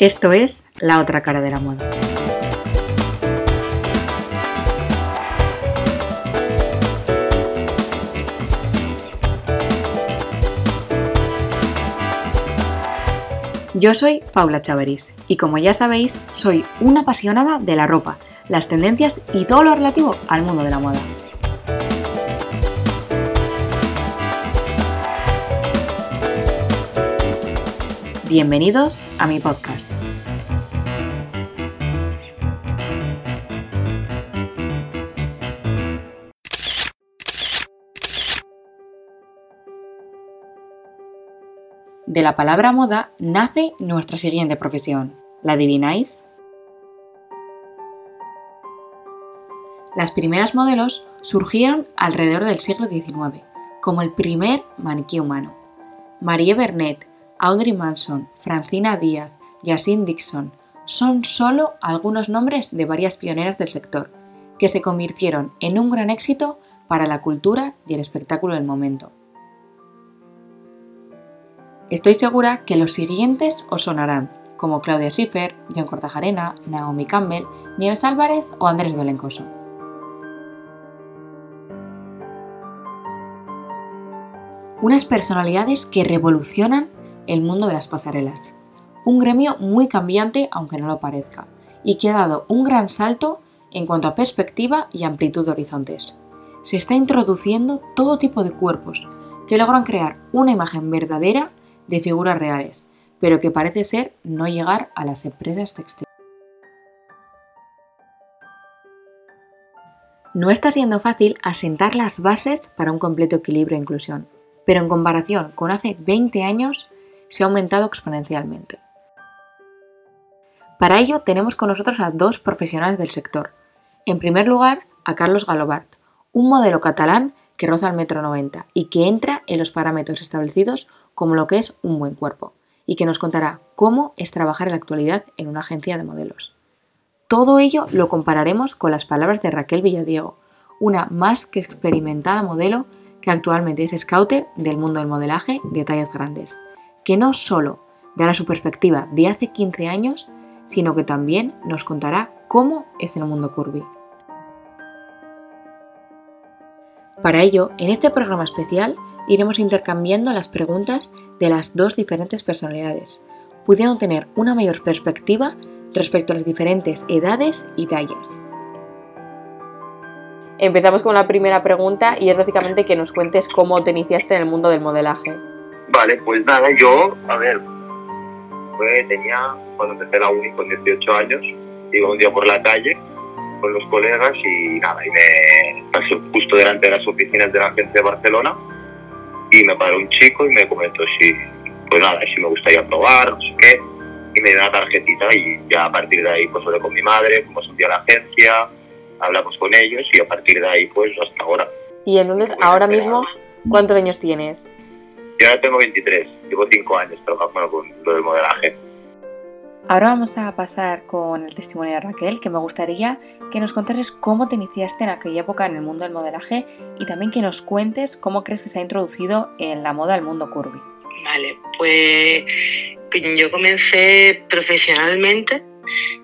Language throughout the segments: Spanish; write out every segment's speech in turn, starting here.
Esto es La otra cara de la moda. Yo soy Paula Chavarís y como ya sabéis, soy una apasionada de la ropa, las tendencias y todo lo relativo al mundo de la moda. Bienvenidos a mi podcast. De la palabra moda nace nuestra siguiente profesión. ¿La adivináis? Las primeras modelos surgieron alrededor del siglo XIX, como el primer maniquí humano. Marie Bernet, Audrey Manson, Francina Díaz, Yasin Dixon son solo algunos nombres de varias pioneras del sector, que se convirtieron en un gran éxito para la cultura y el espectáculo del momento. Estoy segura que los siguientes os sonarán, como Claudia Schiffer, John Cortajarena, Naomi Campbell, Nieves Álvarez o Andrés Belencoso. Unas personalidades que revolucionan el mundo de las pasarelas. Un gremio muy cambiante, aunque no lo parezca, y que ha dado un gran salto en cuanto a perspectiva y amplitud de horizontes. Se está introduciendo todo tipo de cuerpos que logran crear una imagen verdadera de figuras reales, pero que parece ser no llegar a las empresas textiles. No está siendo fácil asentar las bases para un completo equilibrio e inclusión, pero en comparación con hace 20 años, se ha aumentado exponencialmente. Para ello tenemos con nosotros a dos profesionales del sector. En primer lugar, a Carlos Galobart, un modelo catalán que roza el metro 90 y que entra en los parámetros establecidos como lo que es un buen cuerpo, y que nos contará cómo es trabajar en la actualidad en una agencia de modelos. Todo ello lo compararemos con las palabras de Raquel Villadiego, una más que experimentada modelo que actualmente es scouter del mundo del modelaje de tallas grandes que no solo dará su perspectiva de hace 15 años, sino que también nos contará cómo es el mundo curvy. Para ello, en este programa especial iremos intercambiando las preguntas de las dos diferentes personalidades, pudiendo tener una mayor perspectiva respecto a las diferentes edades y tallas. Empezamos con la primera pregunta y es básicamente que nos cuentes cómo te iniciaste en el mundo del modelaje. Vale, pues nada, yo, a ver, tenía, cuando empecé la uni con 18 años, iba un día por la calle con los colegas y nada, y me pasé justo delante de las oficinas de la agencia de Barcelona y me paró un chico y me comentó si, pues nada, si me gustaría probar, no sé qué, y me dio una tarjetita y ya a partir de ahí pues hablé con mi madre, un día a la agencia, hablamos con ellos y a partir de ahí pues hasta ahora. Y entonces, ahora mismo, ¿cuántos años tienes? Yo ahora tengo 23, llevo 5 años trabajando con lo del modelaje. Ahora vamos a pasar con el testimonio de Raquel, que me gustaría que nos contases cómo te iniciaste en aquella época en el mundo del modelaje y también que nos cuentes cómo crees que se ha introducido en la moda el mundo curvy. Vale, pues yo comencé profesionalmente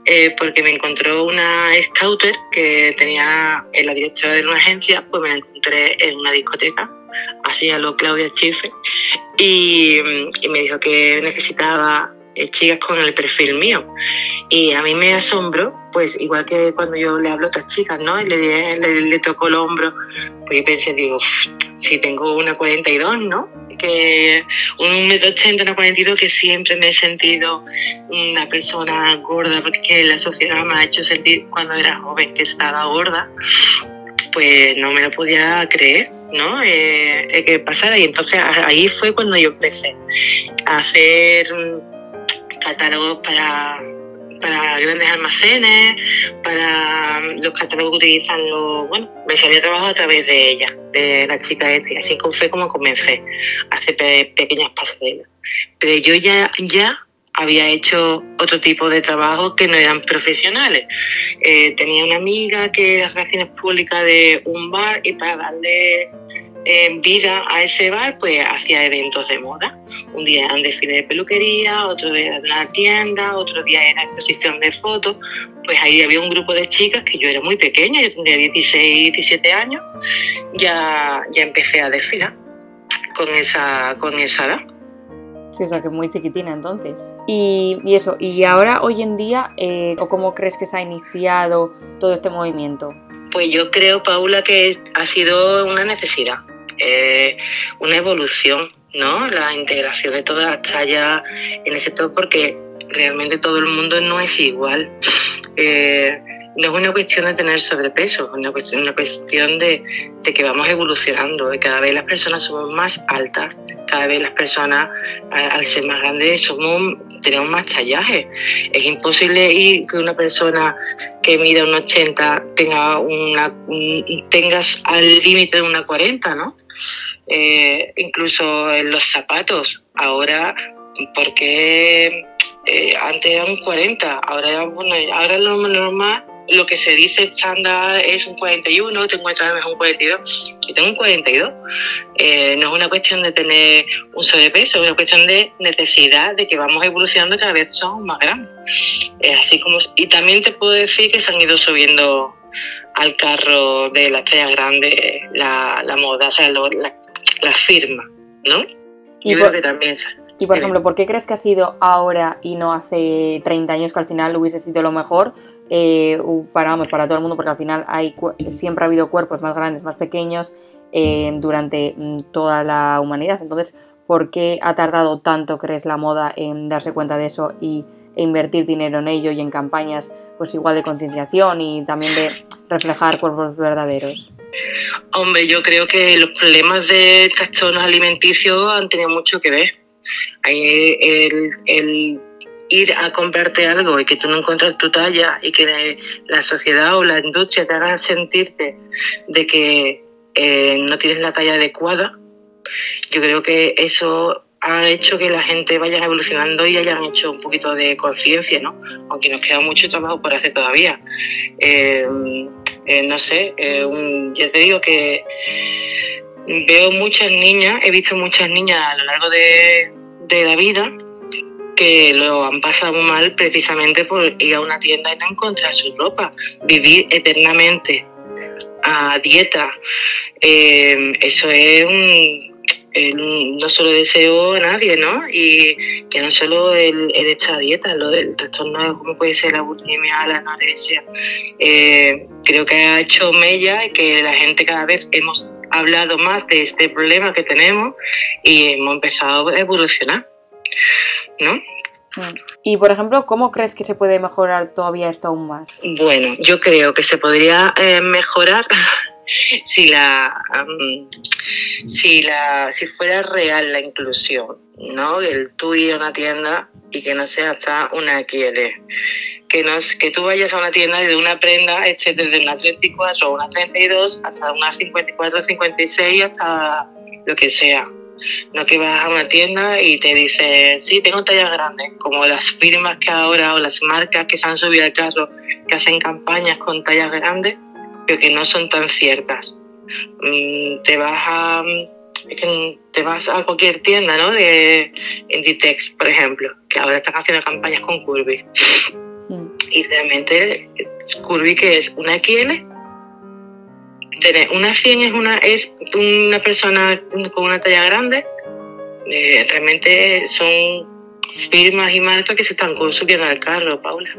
eh, porque me encontró una scouter que tenía en la directora de una agencia, pues me la encontré en una discoteca así lo Claudia Chife, y, me dijo que necesitaba eh, chicas con el perfil mío. Y a mí me asombró, pues igual que cuando yo le hablo a otras chicas, ¿no? Y le, le, el hombro, pues pensé, digo, si tengo una 42, ¿no? Que un metro ochenta, una 42, que siempre me he sentido una persona gorda, porque la sociedad me ha hecho sentir cuando era joven que estaba gorda, pues no me lo podía creer. ¿No? Eh, que pasara. Y entonces ahí fue cuando yo empecé a hacer catálogos para, para grandes almacenes, para los catálogos que utilizan los. Bueno, me salía trabajo a través de ella, de la chica. Y así fue como comencé a hacer pequeñas pasarelas. Pero yo ya, ya había hecho otro tipo de trabajo que no eran profesionales. Eh, tenía una amiga que era relaciones públicas de un bar y para darle eh, vida a ese bar, pues hacía eventos de moda. Un día era un desfile de peluquería, otro día era una tienda, otro día era exposición de fotos. Pues ahí había un grupo de chicas que yo era muy pequeña, yo tendría 16, 17 años, ya, ya empecé a desfilar con esa, con esa edad. Sí, o sea, que muy chiquitina entonces. Y, y eso, y ahora, hoy en día, eh, ¿o cómo crees que se ha iniciado todo este movimiento? Pues yo creo, Paula, que ha sido una necesidad, eh, una evolución, ¿no? La integración de todas las tallas en el sector, porque realmente todo el mundo no es igual. Eh, no es una cuestión de tener sobrepeso, es una cuestión, de, que vamos evolucionando, de cada vez las personas somos más altas, cada vez las personas al ser más grandes somos, tenemos más tallaje. Es imposible ir que una persona que mida un 80 tenga una, un, tengas al límite de una 40, ¿no? Eh, incluso en los zapatos, ahora, porque eh, antes era un 40, ahora, bueno, ahora lo normal lo que se dice estándar es un 41, tengo que un 42, y tengo un 42. Eh, no es una cuestión de tener un sobrepeso, es una cuestión de necesidad, de que vamos evolucionando cada vez son más grandes. Eh, así como, y también te puedo decir que se han ido subiendo al carro de las tallas grandes la, la moda, o sea, lo, la, la, firma, ¿no? Y Yo por, creo que también... Y por ejemplo, ¿por qué crees que ha sido ahora y no hace 30 años que al final hubiese sido lo mejor? Eh, para, vamos, para todo el mundo, porque al final hay, siempre ha habido cuerpos más grandes, más pequeños eh, durante mm, toda la humanidad. Entonces, ¿por qué ha tardado tanto, crees, la moda en darse cuenta de eso y e invertir dinero en ello y en campañas pues igual de concienciación y también de reflejar cuerpos verdaderos? Hombre, yo creo que los problemas de trastornos alimenticios han tenido mucho que ver. El ir a comprarte algo y que tú no encuentras tu talla y que la sociedad o la industria te haga sentirte de que eh, no tienes la talla adecuada, yo creo que eso ha hecho que la gente vaya evolucionando y hayan hecho un poquito de conciencia, ¿no? Aunque nos queda mucho trabajo por hacer todavía. Eh, eh, no sé, un, ya te digo que veo muchas niñas, he visto muchas niñas a lo largo de la vida que lo han pasado mal precisamente por ir a una tienda y no encontrar su ropa, vivir eternamente a dieta. Eh, eso es un, el, no solo deseo a nadie, ¿no? Y que no solo el, el esta dieta, lo del trastorno como puede ser la bulimia, la anorexia, eh, creo que ha hecho mella y que la gente cada vez hemos hablado más de este problema que tenemos y hemos empezado a evolucionar. ¿No? Y por ejemplo, ¿cómo crees que se puede mejorar todavía esto aún más? Bueno, yo creo que se podría eh, mejorar si la, um, si la si fuera real la inclusión, ¿no? El tú ir a una tienda y que no sea hasta una quiere. Que, no, que tú vayas a una tienda y de una prenda esté desde una 34 o una 32 hasta una 54, 56 hasta lo que sea no que vas a una tienda y te dice, sí, tengo tallas grandes, como las firmas que ahora o las marcas que se han subido al carro, que hacen campañas con tallas grandes, pero que no son tan ciertas. Te vas a, te vas a cualquier tienda, ¿no? De Inditex, por ejemplo, que ahora están haciendo campañas con Curvy. Y realmente Curvy que es una XL una 100 es una, es una persona con una talla grande. Eh, realmente son firmas y marcas que se están consumiendo al carro, Paula.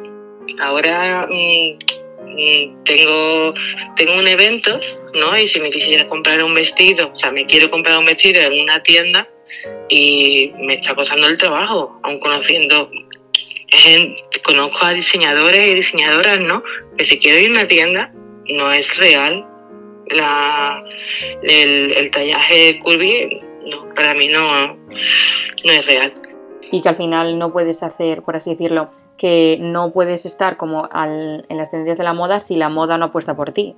Ahora mmm, tengo, tengo un evento, ¿no? Y si me quisiera comprar un vestido, o sea, me quiero comprar un vestido en una tienda y me está costando el trabajo, aun conociendo conozco a diseñadores y diseñadoras, ¿no? Que si quiero ir a una tienda, no es real la, el, el tallaje curvy, no, para mí no, no es real. Y que al final no puedes hacer, por así decirlo, que no puedes estar como al, en las tendencias de la moda si la moda no apuesta por ti.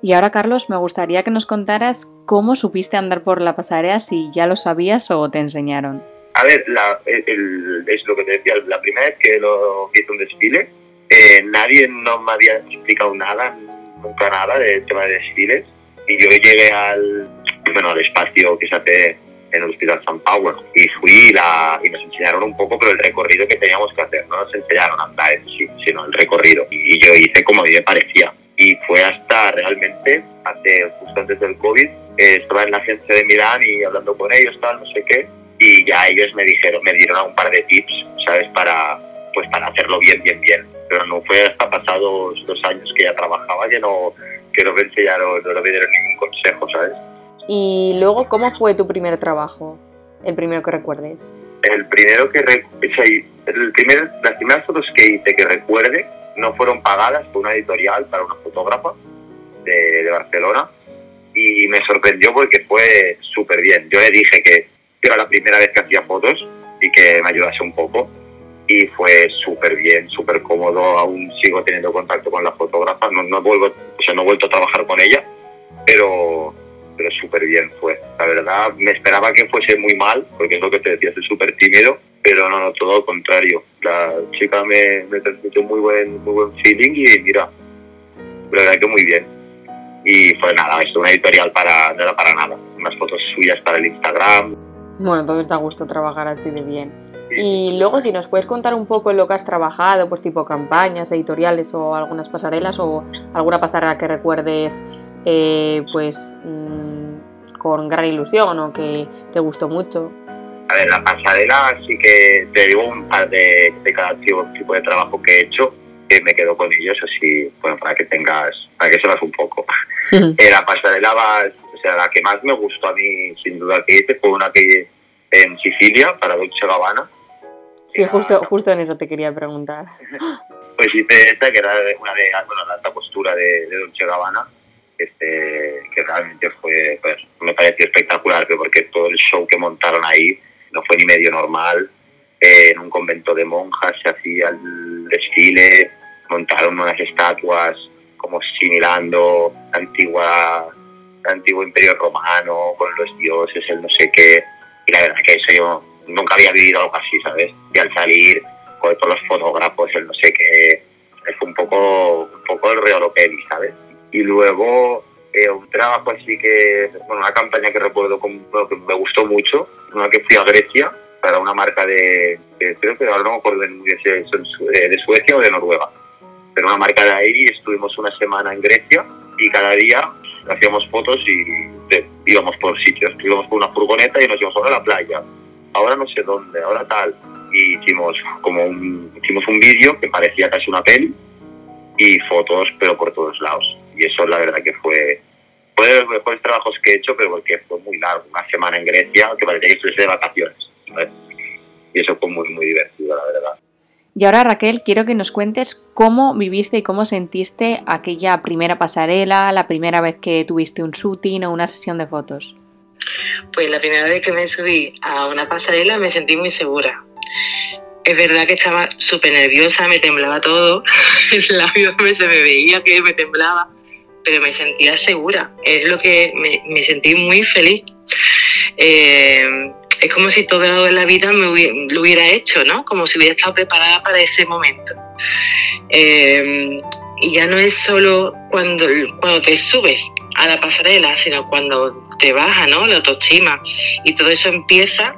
Y ahora, Carlos, me gustaría que nos contaras cómo supiste andar por la pasarela, si ya lo sabías o te enseñaron. A ver, la, el, es lo que te decía, la primera vez que lo hice un desfile, eh, nadie no me había explicado nada, nunca nada del tema de desfiles. Y yo llegué al, bueno, al espacio que se hace en el Hospital San Power y fui la, y nos enseñaron un poco pero el recorrido que teníamos que hacer, no nos enseñaron a andar en sí, sino el recorrido y yo hice como a mí me parecía y fue hasta realmente, hace justo antes del COVID, eh, estaba en la agencia de Milán y hablando con ellos, tal, no sé qué, y ya ellos me dijeron, me dieron un par de tips, ¿sabes? Para, pues para hacerlo bien, bien, bien. Pero no fue hasta pasados dos años que ya trabajaba que no, que no me enseñaron, no me dieron ningún consejo, ¿sabes? Y luego, ¿cómo fue tu primer trabajo? El primero que recuerdes. El primero que el primer, las primeras fotos que hice que recuerde no fueron pagadas por una editorial para una fotógrafa de, de Barcelona y me sorprendió porque fue súper bien. Yo le dije que era la primera vez que hacía fotos y que me ayudase un poco y fue súper bien, súper cómodo, aún sigo teniendo contacto con la fotógrafa, no, no, vuelvo, o sea, no he vuelto a trabajar con ella, pero, pero súper bien fue. La verdad, me esperaba que fuese muy mal, porque es lo que te decía, soy súper tímido, pero no, no, todo lo contrario. La chica me, me transmitió muy buen, muy buen feeling y mira, la verdad que muy bien. Y fue nada, esto una editorial para, no era para nada, unas fotos suyas para el Instagram. Bueno, entonces te gusto trabajar así de bien. Y luego si nos puedes contar un poco en lo que has trabajado, pues tipo campañas, editoriales o algunas pasarelas o alguna pasarela que recuerdes eh, pues mm, con gran ilusión o que te gustó mucho. A ver, la pasarela sí que te digo un par de, de cada tipo, de trabajo que he hecho, que me quedo con ellos, así, bueno, para que tengas, para que sepas un poco. Eh, la pasarela va, o sea, la que más me gustó a mí, sin duda que hice, fue una que en Sicilia, para Dolce Gabbana. Sí, justo, justo en eso te quería preguntar. Pues hice esta, que era una de bueno, la alta postura de, de Dolce Gabbana, este, que realmente fue, pues, me pareció espectacular, porque todo el show que montaron ahí no fue ni medio normal. Eh, en un convento de monjas se hacía el desfile, montaron unas estatuas como similando la antigua, el antiguo imperio romano con los dioses, el no sé qué. Y la verdad que eso yo nunca había vivido algo así, ¿sabes? Y al salir con todos los fotógrafos, el no sé qué, fue un poco, un poco el Real ¿sabes? Y luego eh, un trabajo así que, bueno, una campaña que recuerdo como, que me gustó mucho, una que fui a Grecia para una marca de, creo que ahora no me acuerdo de, de, Suecia o de Noruega, pero una marca de ahí estuvimos una semana en Grecia y cada día hacíamos fotos y íbamos por sitios, íbamos por una furgoneta y nos íbamos a la playa, ahora no sé dónde, ahora tal, y hicimos como un, hicimos un vídeo que parecía casi una peli y fotos pero por todos lados y eso la verdad que fue fue de los mejores trabajos que he hecho, pero porque fue muy largo, una semana en Grecia, que parecía que estuviese de vacaciones. Y eso fue muy, muy divertido, la verdad. Y ahora, Raquel, quiero que nos cuentes cómo viviste y cómo sentiste aquella primera pasarela, la primera vez que tuviste un shooting o una sesión de fotos. Pues la primera vez que me subí a una pasarela me sentí muy segura. Es verdad que estaba súper nerviosa, me temblaba todo, el labio se me veía que me temblaba, pero me sentía segura. Es lo que me, sentí muy feliz. Eh, es como si todo en la vida me lo hubiera hecho, ¿no? Como si hubiera estado preparada para ese momento. Eh, y ya no es solo cuando, cuando te subes a la pasarela, sino cuando te baja, ¿no? La autoestima. Y todo eso empieza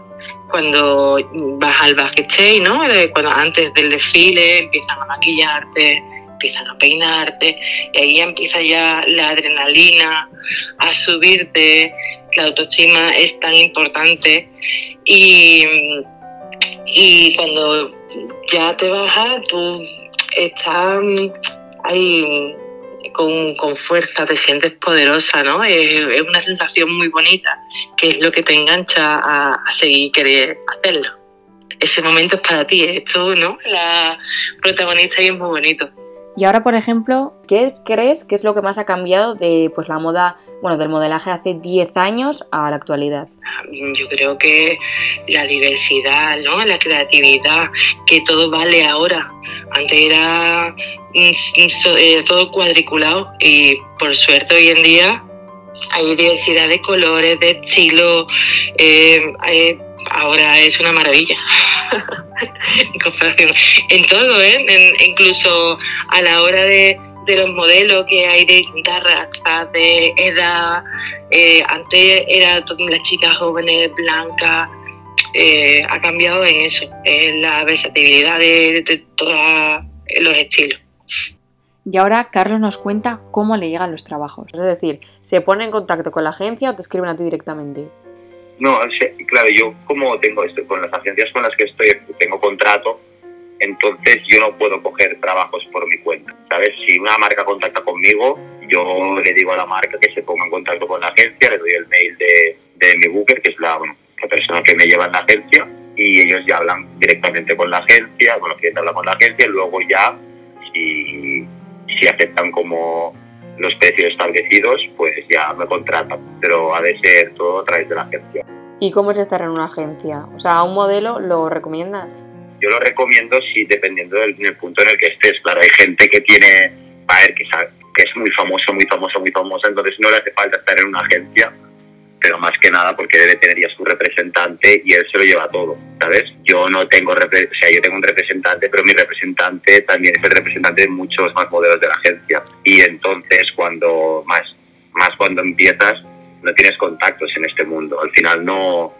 cuando vas al backstage, ¿no? Cuando antes del desfile empiezan a maquillarte, empiezan a peinarte y ahí empieza ya la adrenalina a subirte, la autoestima es tan importante y, y cuando ya te bajas tú estás ahí con, fuerza, te sientes poderosa, ¿no? Es, una sensación muy bonita, que es lo que te engancha a, a seguir querer hacerlo. Ese momento es para ti, es tú, ¿no? La protagonista y es muy bonito. Y ahora, por ejemplo, ¿qué crees que es lo que más ha cambiado de pues la moda, bueno, del modelaje hace 10 años a la actualidad? Yo creo que la diversidad, ¿no? La creatividad, que todo vale ahora. Antes era mm, eh, todo cuadriculado y por suerte hoy en día hay diversidad de colores, de estilo, eh, ahora es una maravilla. en comparación. En todo, ¿eh? incluso a la hora de, de los modelos que hay de distintas razas, de edad. Eh, antes era las chicas jóvenes, blancas. Eh, ha cambiado en eso, en la versatilidad de, de todos los estilos. Y ahora Carlos nos cuenta cómo le llegan los trabajos. Es decir, ¿se pone en contacto con la agencia o te escriben a ti directamente? No, claro, yo como tengo esto, con las agencias con las que estoy, tengo contrato, entonces yo no puedo coger trabajos por mi cuenta, ¿sabes? Si una marca contacta conmigo, yo le digo a la marca que se ponga en contacto con la agencia, le doy el mail de, de mi booker, que es la, persona que me lleva en la agencia, y ellos ya hablan directamente con la agencia, con los clientes hablan con la agencia, y luego ya, si aceptan como los precios establecidos, pues ya me contratan, pero ha de ser todo a través de la agencia. ¿Y cómo es estar en una agencia? O sea, ¿un modelo lo recomiendas? Yo lo recomiendo si dependiendo del, punto en el que estés. Claro, hay gente que tiene, a ver, que, que es muy famosa, muy famosa, muy famosa, entonces no le hace falta estar en una agencia pero más que nada porque debe tener ya su representante y él se lo lleva todo, ¿sabes? Yo no tengo, o sea, yo tengo un representante, pero mi representante también es el representante de muchos más modelos de la agencia. Y entonces cuando, más, más cuando empiezas, no tienes contactos en este mundo. Al final no...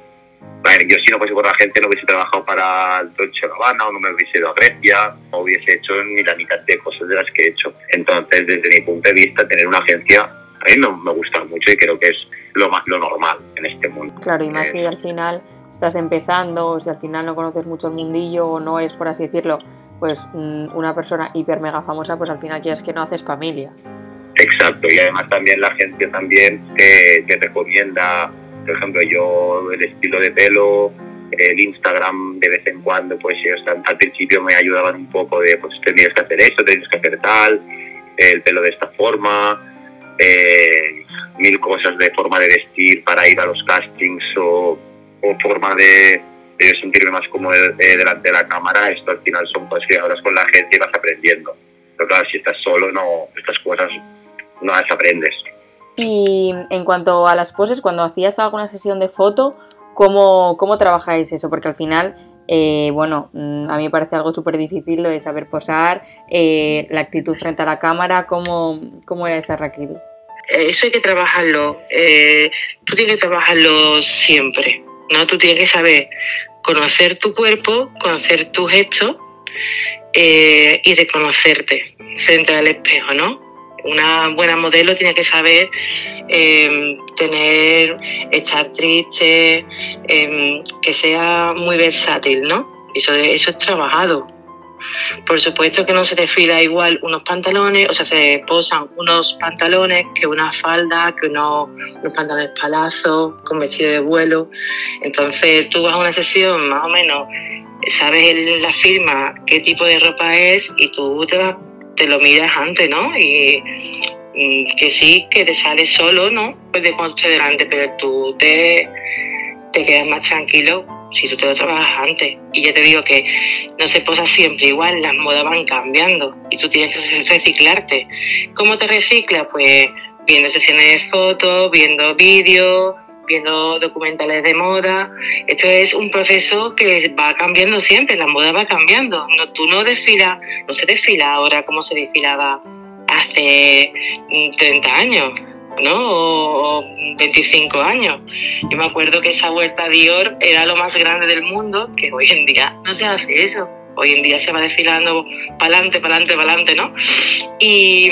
A ver, yo si no fuese por la gente no hubiese trabajado para el Dolce Gabbana o no me hubiese ido a Grecia o hubiese hecho ni la mitad de cosas de las que he hecho. Entonces, desde mi punto de vista, tener una agencia a mí no me gusta mucho y creo que es lo, más, lo normal en este mundo. Claro, y más si al final estás empezando, o si al final no conoces mucho el mundillo o no es, por así decirlo, pues mm, una persona hiper mega famosa, pues al final quieres que no haces familia. Exacto, y además también la gente también te, te recomienda, por ejemplo, yo el estilo de pelo, el Instagram de vez en cuando, pues ellos al principio me ayudaban un poco de, pues tienes que hacer esto, tienes que hacer tal, el pelo de esta forma, eh, mil cosas de forma de vestir para ir a los castings o, forma de, sentirme más cómodo delante de la cámara. Esto al final son cosas que hablas con la gente y vas aprendiendo. Pero claro, si estás solo, no, estas cosas no las aprendes. Y en cuanto a las poses, cuando hacías alguna sesión de foto, ¿cómo, cómo trabajáis eso? Porque al final eh, bueno, mm, a mí me parece algo súper difícil lo de saber posar, eh, la actitud frente a la cámara, ¿cómo, cómo era esa Raquel? Eh, eso hay que trabajarlo. Eh, tú tienes que trabajarlo siempre, ¿no? Tú tienes que saber conocer tu cuerpo, conocer tus gestos eh, y reconocerte frente al espejo, ¿no? Una buena modelo tiene que saber em, tener, estar triste, em, que sea muy versátil, ¿no? Eso, eso es trabajado. Por supuesto que no se desfila igual unos pantalones, o sea, se posan unos pantalones que una falda, que unos, pantalones palazos, con vestido de vuelo. Entonces tú vas a una sesión más o menos, sabes la firma, qué tipo de ropa es y tú te, te lo miras antes, ¿no? Y, que sí, que te sales solo, ¿no? Pues de cuando delante, pero tú te, te quedas más tranquilo si tú te lo trabajas antes. Y ya te digo que no se posa siempre igual, las modas van cambiando y tú tienes que reciclarte. ¿Cómo te reciclas? Pues viendo sesiones de fotos, viendo vídeos, viendo documentales de moda. Esto es un proceso que va cambiando siempre, la moda va cambiando. No, tú no desfilas, no se desfila ahora como se desfilaba hace 30 años. ¿No? O, 25 años. Yo me acuerdo que esa vuelta a Dior era lo más grande del mundo, que hoy en día no se hace eso. Hoy en día se va desfilando para adelante, para adelante, para adelante, ¿no? Y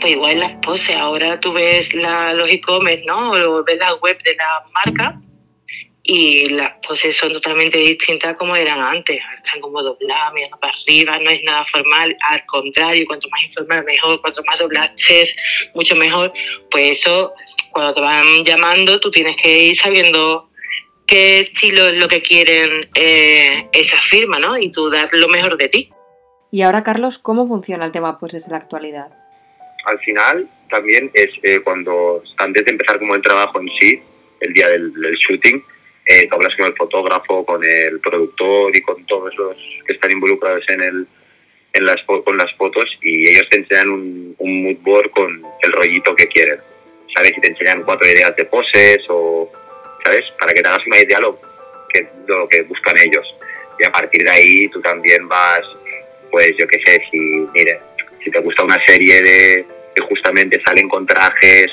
pues igual las poses, ahora tú ves los e-commerce, ¿no? O ves la web de la marca y las poses son totalmente distintas como eran antes. Están como dobladas, mirando para arriba, no es nada formal, al contrario, cuanto más informal mejor, cuanto más doblaches, mucho mejor. Pues eso, cuando te van llamando, tú tienes que ir sabiendo qué estilo es lo que quieren eh, esa firma, ¿no? Y tú dar lo mejor de ti. Y ahora, Carlos, ¿cómo funciona el tema poses en la actualidad? Al final, también es eh, cuando, antes de empezar como el trabajo en sí, el día del shooting, eh, hablas con el fotógrafo, con el productor y con todos los que están involucrados en, el, en las, con las fotos y ellos te enseñan un, mood board con el rollito que quieren. ¿Sabes? Y te enseñan cuatro ideas de poses o, ¿sabes? Para que te hagas una idea lo que, lo que buscan ellos. Y a partir de ahí tú también vas, pues yo qué sé, si, mire, Si te gusta una serie de que justamente salen con trajes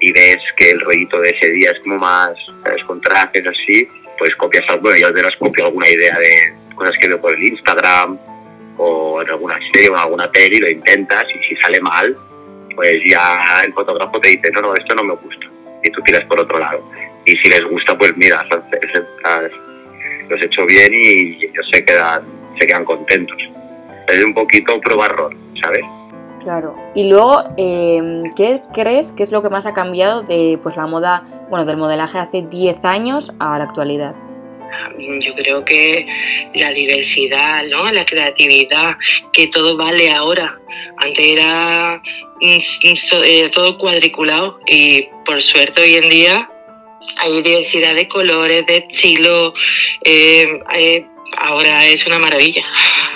y ves que el rollito de ese día es como más, ¿sabes? Con trajes así, pues copias bueno, yo de las copio alguna idea de cosas que veo por el Instagram o en alguna serie o en alguna peli, lo intentas y si sale mal, pues ya el fotógrafo te dice, no, no, esto no me gusta. Y tú tiras por otro lado. Y si les gusta, pues mira, los he hecho bien y ellos se quedan, se quedan contentos. Es un poquito probar ¿sabes? Claro. Y luego, eh, ¿qué crees que es lo que más ha cambiado de pues la moda, bueno, del modelaje hace 10 años a la actualidad? Yo creo que la diversidad, ¿no? La creatividad, que todo vale ahora. Antes era, todo cuadriculado y por suerte hoy en día hay diversidad de colores, de estilos. Eh, ahora es una maravilla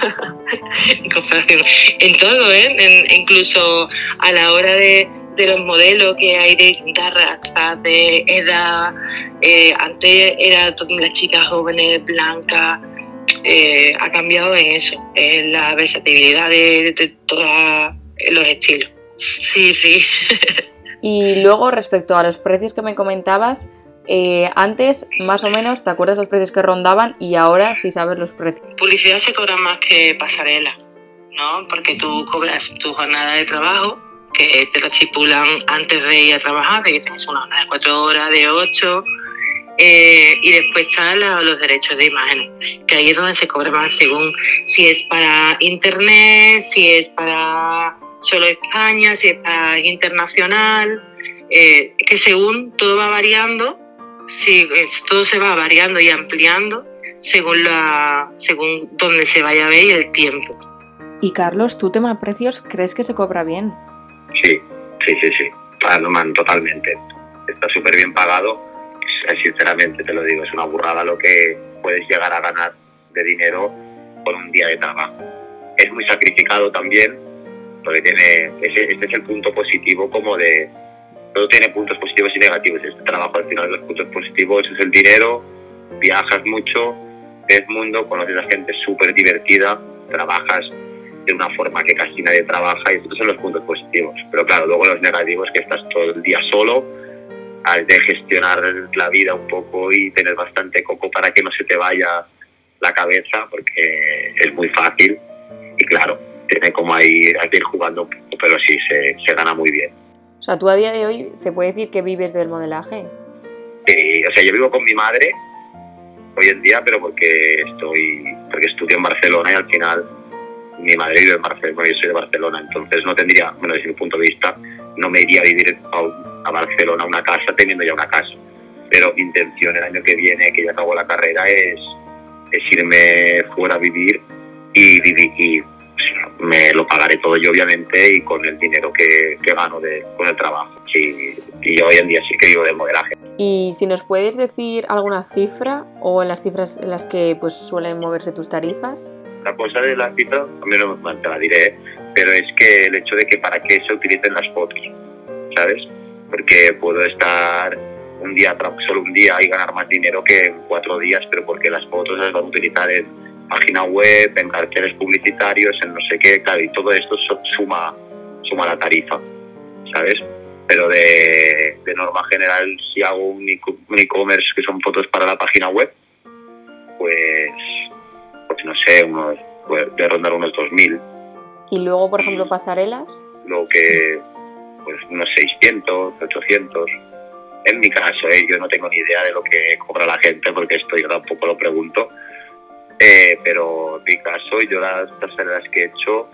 en comparación en todo, ¿eh? incluso a la hora de, los modelos que hay de guitarra, de edad, eh, antes era las chicas jóvenes, blancas, eh, ha cambiado en eso, en la versatilidad de, de todos los estilos. Sí, sí. y luego respecto a los precios que me comentabas, eh, antes, más o menos, ¿te acuerdas los precios que rondaban y ahora sí sabes los precios? Publicidad se cobra más que pasarela, ¿no? Porque tú cobras tu jornada de trabajo, que te la estipulan antes de ir a trabajar, te dicen es una jornada de cuatro horas, de ocho, eh, y después están los derechos de imagen, que ahí es donde se cobra más según si es para internet, si es para solo España, si es para internacional, eh, que según todo va variando, sí, todo se va variando y ampliando según la según donde se vaya a ver y el tiempo. Y Carlos, ¿tu tema precios crees que se cobra bien? Sí, sí, sí, sí, man, totalmente. Está súper bien pagado. Sinceramente te lo digo, es una burrada lo que puedes llegar a ganar de dinero por un día de trabajo. Es muy sacrificado también, porque tiene ese, este es el punto positivo como de todo tiene puntos positivos y negativos. Este trabajo al final los puntos positivos es el dinero, viajas mucho, ves mundo, conoces a gente súper divertida, trabajas de una forma que casi nadie trabaja y estos son los puntos positivos. Pero claro, luego los negativos que estás todo el día solo, has de gestionar la vida un poco y tener bastante coco para que no se te vaya la cabeza porque es muy fácil y claro, tiene como ahí, hay que ir jugando un poco, pero sí, se, se gana muy bien. Sea, tú a día de hoy se puede decir que vives del modelaje. Sí, o sea, yo vivo con mi madre hoy en día, pero porque estoy, porque estudio en Barcelona y al final mi madre vive en Barcelona, yo soy de Barcelona, entonces no tendría, bueno, desde mi punto de vista, no me iría a vivir a, a Barcelona una casa teniendo ya una casa. Pero mi intención el año que viene, que ya acabo la carrera, es, es irme fuera a vivir y vivir y me lo pagaré todo yo obviamente y con el dinero que, gano de, con el trabajo. y yo hoy en día sí que vivo de modelaje. Y si nos puedes decir alguna cifra o en las cifras en las que pues suelen moverse tus tarifas. La cosa de la cifra, también no te la diré, pero es que el hecho de que para qué se utilicen las fotos, ¿sabes? Porque puedo estar un día, solo un día y ganar más dinero que en cuatro días, pero porque las fotos las van a utilizar en página web, en carteles publicitarios, en no sé qué, claro, y todo esto suma, suma la tarifa, ¿sabes? Pero de, norma general, si hago un e-commerce que son fotos para la página web, pues, pues no sé, unos, pues, de rondar unos 2.000. ¿Y luego, por ejemplo, pasarelas? Lo que, pues unos 600, 800. En mi caso, ¿eh? yo no tengo ni idea de lo que cobra la gente porque esto yo tampoco lo pregunto eh, pero en mi yo las pasarelas que he hecho,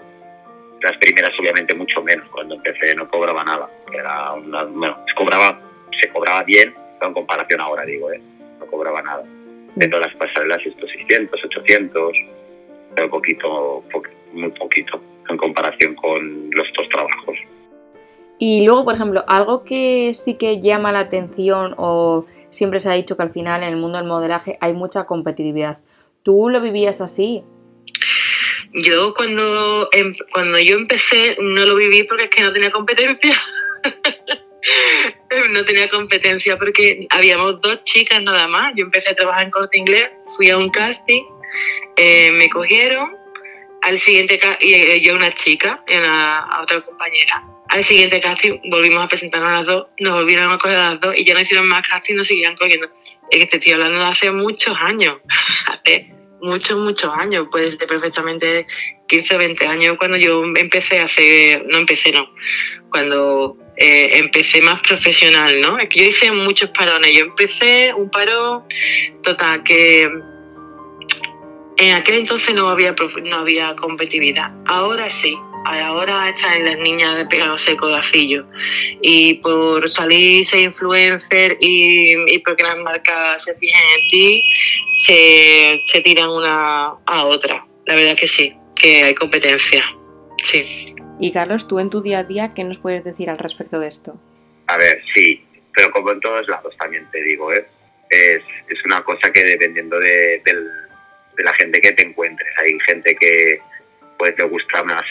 las primeras obviamente mucho menos. Cuando empecé no cobraba nada. Era una, bueno, se cobraba, se cobraba bien, en comparación ahora digo, ¿eh? no cobraba nada. De todas las pasarelas, estos 600, 800, pero poquito, muy poquito en comparación con los dos trabajos. Y luego, por ejemplo, algo que sí que llama la atención o siempre se ha dicho que al final en el mundo del modelaje hay mucha competitividad. ¿Tú lo vivías así? Yo cuando, em, cuando yo empecé no lo viví porque es que no tenía competencia. no tenía competencia porque habíamos dos chicas nada más. Yo empecé a trabajar en corte inglés, fui a un casting, eh, me cogieron, al siguiente y eh, yo una chica, y a otra compañera. Al siguiente casting volvimos a presentarnos a las dos, nos volvieron a coger a las dos y ya no hicieron más casting, nos seguían cogiendo. Es que te hablando de hace muchos años, hace muchos, muchos años, puede ser perfectamente 15 o 20 años cuando yo empecé a hacer, no empecé, no, cuando eh, empecé más profesional, ¿no? Es que yo hice muchos parones, yo empecé un paro total que en aquel entonces no había prof- no había competitividad. Ahora sí. Ahora están las niñas de pegándose codacillos. Y por salir ser influencer y, y porque las marcas se fijan en ti, se, se tiran una a otra. La verdad que sí, que hay competencia. Sí. Y Carlos, tú en tu día a día, ¿qué nos puedes decir al respecto de esto? A ver, sí, pero como en todos lados también te digo, ¿eh? es, es una cosa que dependiendo de, del- de la gente que te encuentres, hay gente que pues te gusta más,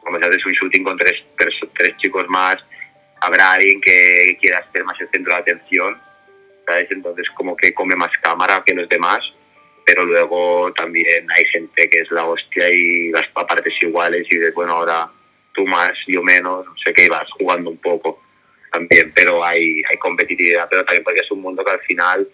como si haces un shooting con tres, tres, chicos más, habrá alguien que quiera ser más el centro de atención, ¿sabes? Entonces como que come más cámara que los demás, pero luego también hay gente que es la hostia y las partes iguales y dices, bueno, ahora tú más, yo menos, no sé qué, y vas jugando un poco también, pero hay, hay competitividad, pero también porque es un mundo que al final,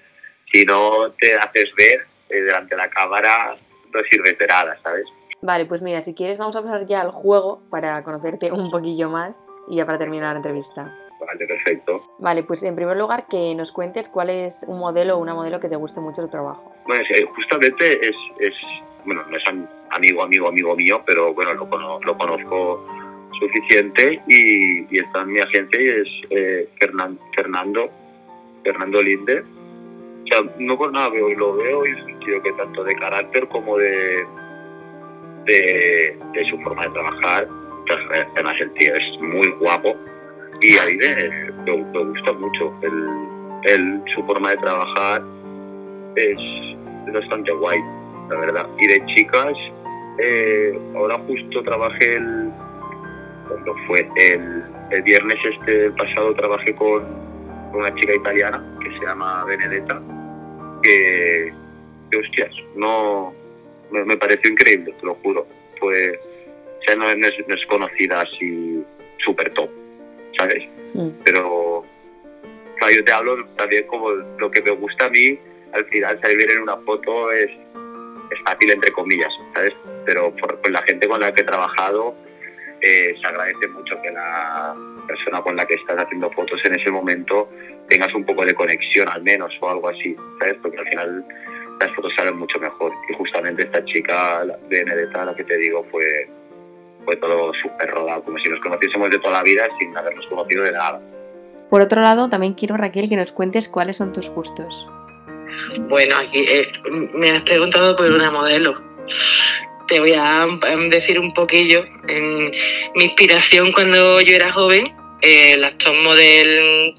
si no te haces ver eh, delante de la cámara, no sirves de nada, ¿sabes? Vale, pues mira, si quieres vamos a pasar ya al juego para conocerte un poquillo más y ya para terminar la entrevista. Vale, perfecto. Vale, pues en primer lugar que nos cuentes cuál es un modelo o una modelo que te guste mucho tu trabajo. Bueno, justamente es, es bueno, no es am- amigo, amigo, amigo mío, pero bueno, lo, lo conozco suficiente y, y está en mi agencia y es eh, Fernan- Fernando, Fernando Linde. O sea, no por nada veo, lo veo y es un tío que tanto de carácter como de, de, su forma de trabajar, además el tío es muy guapo y a mí me, me- gusta mucho el, el- su forma de trabajar es, bastante guay, la verdad. Y de chicas, eh, ahora justo trabajé el. cuando fue? El, el viernes este pasado trabajé con una chica italiana que se llama Benedetta, que, que hostias, no. Me, me pareció increíble, te lo juro. Pues, sea, no, es, no es conocida así súper top, ¿sabes? Mm. pero yo te hablo también como lo que me gusta a mí al final salir en una foto es, es fácil entre comillas sabes pero por, con la gente con la que he trabajado eh, se agradece mucho que la persona con la que estás haciendo fotos en ese momento tengas un poco de conexión al menos o algo así sabes porque al final las fotos salen mucho mejor y justamente esta chica la- Benedetta la que te digo fue fue todo súper rodado, como si nos conociésemos de toda la vida sin habernos conocido de nada. Por otro lado, también quiero, Raquel, que nos cuentes cuáles son tus gustos. Bueno, aquí eh, me has preguntado por una modelo. Te voy a em, decir un poquillo. En mi inspiración cuando yo era joven, eh, las top model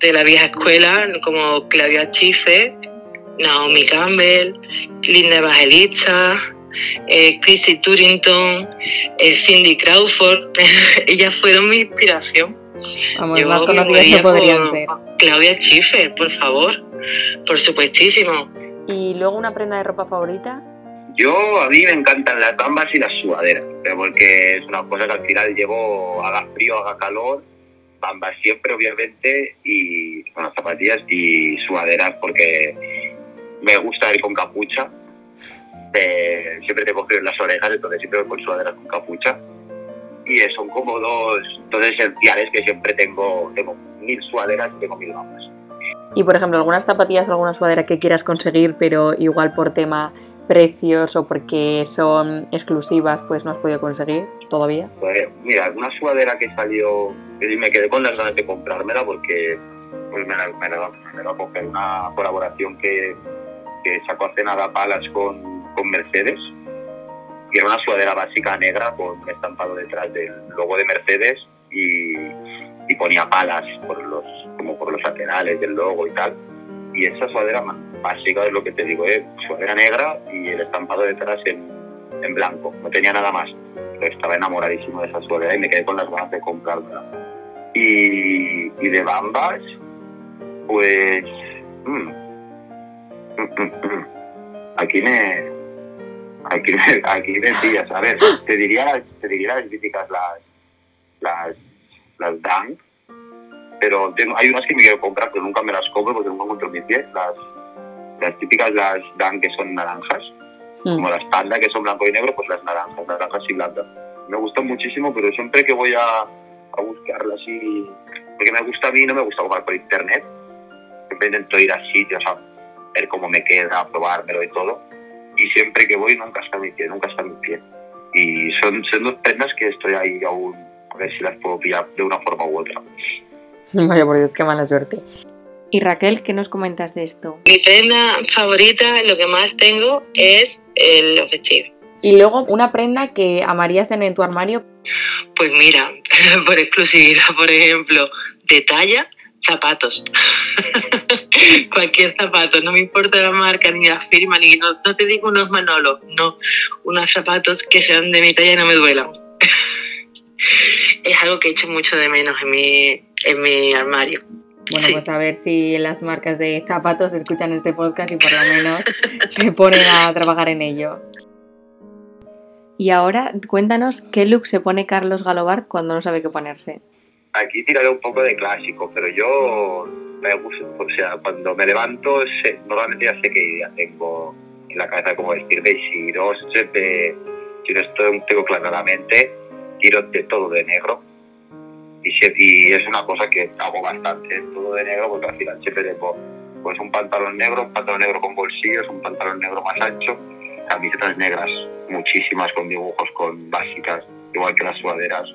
de la vieja escuela, como Claudia Schiffer, Naomi Campbell, Linda Evangelista, eh, Chrissy Turrington, eh, Cindy Crawford, ellas fueron mi inspiración. Vamos, Yo más me conocidas podrían ser. Claudia Schiffer, por favor, por supuestísimo. Y luego una prenda de ropa favorita. Yo, a mí me encantan las bambas y las sudaderas, porque es una cosa que al final llevo, haga frío, haga calor, bambas siempre, obviamente, y bueno, zapatillas y sudaderas porque me gusta ir con capucha. Eh, siempre tengo frío en las orejas, entonces siempre voy con sudaderas con capucha. Y eh, son como dos, dos esenciales que siempre tengo, tengo mil sudaderas y tengo mil bambas. Y por ejemplo, algunas zapatillas o alguna sudadera que quieras conseguir, pero igual por tema precios o porque son exclusivas, pues no has podido conseguir todavía. Pues mira, una sudadera que salió, y me quedé con las ganas de comprármela porque pues me la, me la, me la una colaboración que, que sacó hace nada Palas con, con Mercedes. Y era una sudadera básica negra con un estampado detrás del logo de Mercedes y, y ponía palas por los, como por los laterales del logo y tal. Y esa sudadera básica es lo que te digo, ¿eh? sudadera negra y el estampado detrás en, en blanco. No tenía nada más estaba enamoradísimo de esa sudadera y me quedé con las ganas de comprármela. Y, y de bambas, pues... mm, mm, mm, mm. Aquí me... Aquí, aquí me pillas. A ver, te diría, te diría las típicas, las, las, las Dunk, pero hay unas que me quiero comprar, pero nunca me las compro porque nunca encuentro mis pies. Las, las típicas, las Dunk que son naranjas, Mm. como las Panda que son blanco y negro, pues las naranjas, naranjas y blancas. Me gustan muchísimo, pero siempre que voy a, a buscarlas y... Porque me gusta a mí, no me gusta comprar por internet. Siempre intento ir a sitios a ver cómo me queda, a probármelo y todo. Y siempre que voy nunca está mi pie, nunca está mi pie. Y son, son dos prendas que estoy ahí aún a ver si las puedo pillar de una forma u otra. Vaya por Dios, qué mala suerte. Y Raquel, ¿qué nos comentas de esto? Mi prenda favorita, lo que más tengo, es el vestidos. Y luego una prenda que amarías tener en tu armario. Pues mira, por exclusividad, por ejemplo, de talla, zapatos. Cualquier zapato, no me importa la marca, ni la firma, ni no, no te digo unos manolos, no, unos zapatos que sean de mi talla y no me duelan. es algo que echo mucho de menos en mi, en mi armario. Bueno, Sí. pues a ver si las marcas de zapatos escuchan este podcast y por lo menos se ponen a trabajar en ello. Y ahora cuéntanos qué look se pone Carlos Galobart cuando no sabe qué ponerse. Aquí tiraré un poco de clásico, pero yo me gusta, o sea, cuando me levanto, sé- normalmente ya sé qué idea tengo en la cabeza como vestirme y si no, siempre, si no estoy, tengo claramente, tiro de todo de negro. Y, y es una cosa que hago bastante, todo de negro, porque al final siempre tengo pues un pantalón negro, un pantalón negro con bolsillos, un pantalón negro más ancho, camisetas negras, muchísimas con dibujos, con básicas, igual que las sudaderas,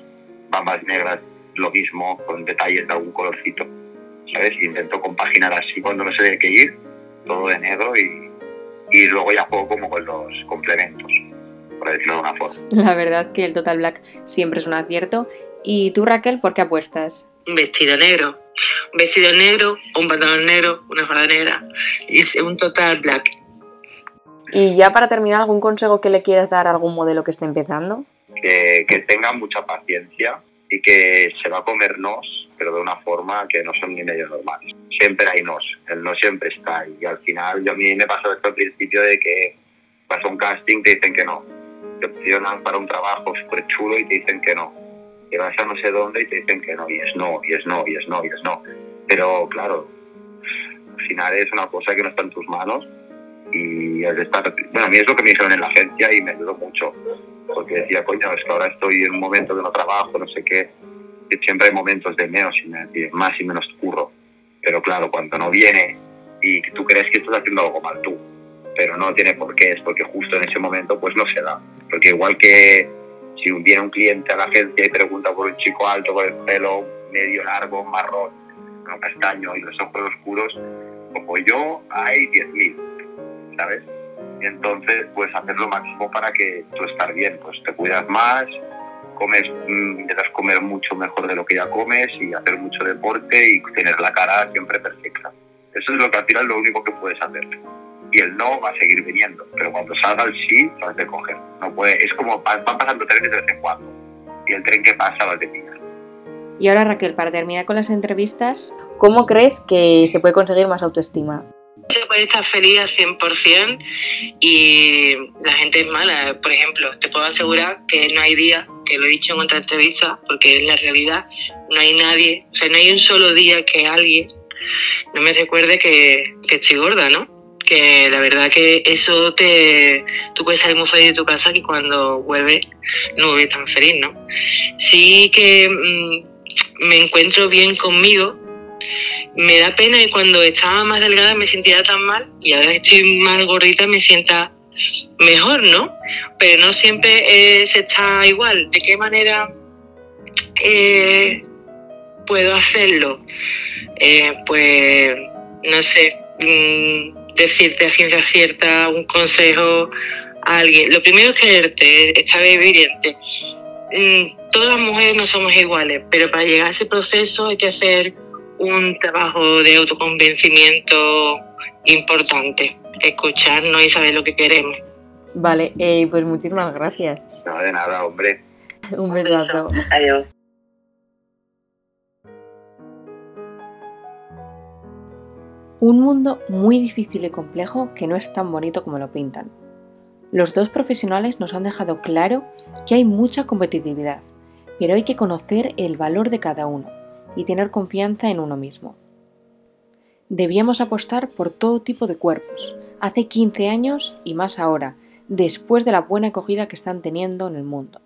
bambas negras, lo mismo, con detalles de algún colorcito, ¿sabes? Intento compaginar así cuando no sé de qué ir, todo de negro y, y luego ya juego como con los complementos, por decirlo de una forma. La verdad que el Total Black siempre es un acierto. ¿Y tú, Raquel, por qué apuestas? Un vestido negro, un vestido negro, un pantalón negro, una falda negra y es un total black. Y ya para terminar, ¿algún consejo que le quieras dar a algún modelo que esté empezando? Que, que tenga mucha paciencia y que se va a comer nos, pero de una forma que no son ni medio normales. Siempre hay nos, el no siempre está ahí. Y al final, yo a mí me pasó esto al principio de que vas a un casting te dicen que no. Te opcionan para un trabajo súper chulo y te dicen que no. Que vas a no sé dónde y te dicen que no. Y es no, y es no, y es no, y es no. Pero claro, al final es una cosa que no está en tus manos y es de estar... Bueno, a mí es lo que me dijeron en la agencia y me ayudó mucho porque decía, coño, es que ahora estoy en un momento que no trabajo, no sé qué, que siempre hay momentos de menos y más y menos curro. Pero claro, cuando no viene y tú crees que estás haciendo algo mal tú, pero no tiene por qué, es porque justo en ese momento pues no se da. Porque igual que si viene un cliente a la agencia y pregunta por un chico alto con el pelo medio largo, marrón, no castaño y los ojos oscuros, como yo hay 10.000, ¿sabes? Entonces, pues hacer lo máximo para que tú estar bien, pues te cuidas más, comes, mm, intentas comer mucho mejor de lo que ya comes y hacer mucho deporte y tener la cara siempre perfecta. Eso es lo que al final lo único que puedes hacer. Y el no va a seguir viniendo, pero cuando salga el sí, lo has de coger. No puede, es como va- van pasando trenes de vez en cuando. Y el tren que pasa lo has de pillar. Y ahora, Raquel, para terminar con las entrevistas, ¿cómo crees que se puede conseguir más autoestima? Se puede estar feliz al 100% y la gente es mala. Por ejemplo, te puedo asegurar que no hay día, que lo he dicho en otra entrevista, porque es la realidad, no hay nadie, o sea, no hay un solo día que alguien no me recuerde que, que estoy gorda, ¿no? Que la verdad que eso te... Tú puedes salir muy feliz de tu casa y cuando vuelves no vuelves tan feliz, ¿no? Sí que mm, me encuentro bien conmigo, me da pena que cuando estaba más delgada me sintiera tan mal y ahora que estoy más gordita me sienta mejor, ¿no? Pero no siempre se está igual. ¿De qué manera eh, puedo hacerlo? Eh, pues no sé, mm, decirte a ciencia cierta un consejo a alguien. Lo primero es quererte, estar evidente. Mm, todas las mujeres no somos iguales, pero para llegar a ese proceso hay que hacer un trabajo de autoconvencimiento importante, escucharnos y saber lo que queremos. Vale, eh, pues muchísimas gracias. No, de nada, hombre. Un besazo. Adiós. Un mundo muy difícil y complejo que no es tan bonito como lo pintan. Los dos profesionales nos han dejado claro que hay mucha competitividad, pero hay que conocer el valor de cada uno y tener confianza en uno mismo. Debíamos apostar por todo tipo de cuerpos, hace 15 años y más ahora, después de la buena acogida que están teniendo en el mundo.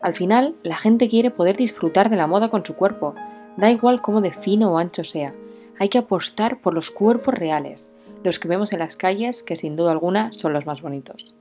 Al final, la gente quiere poder disfrutar de la moda con su cuerpo, da igual cómo de fino o ancho sea, hay que apostar por los cuerpos reales, los que vemos en las calles, que sin duda alguna son los más bonitos.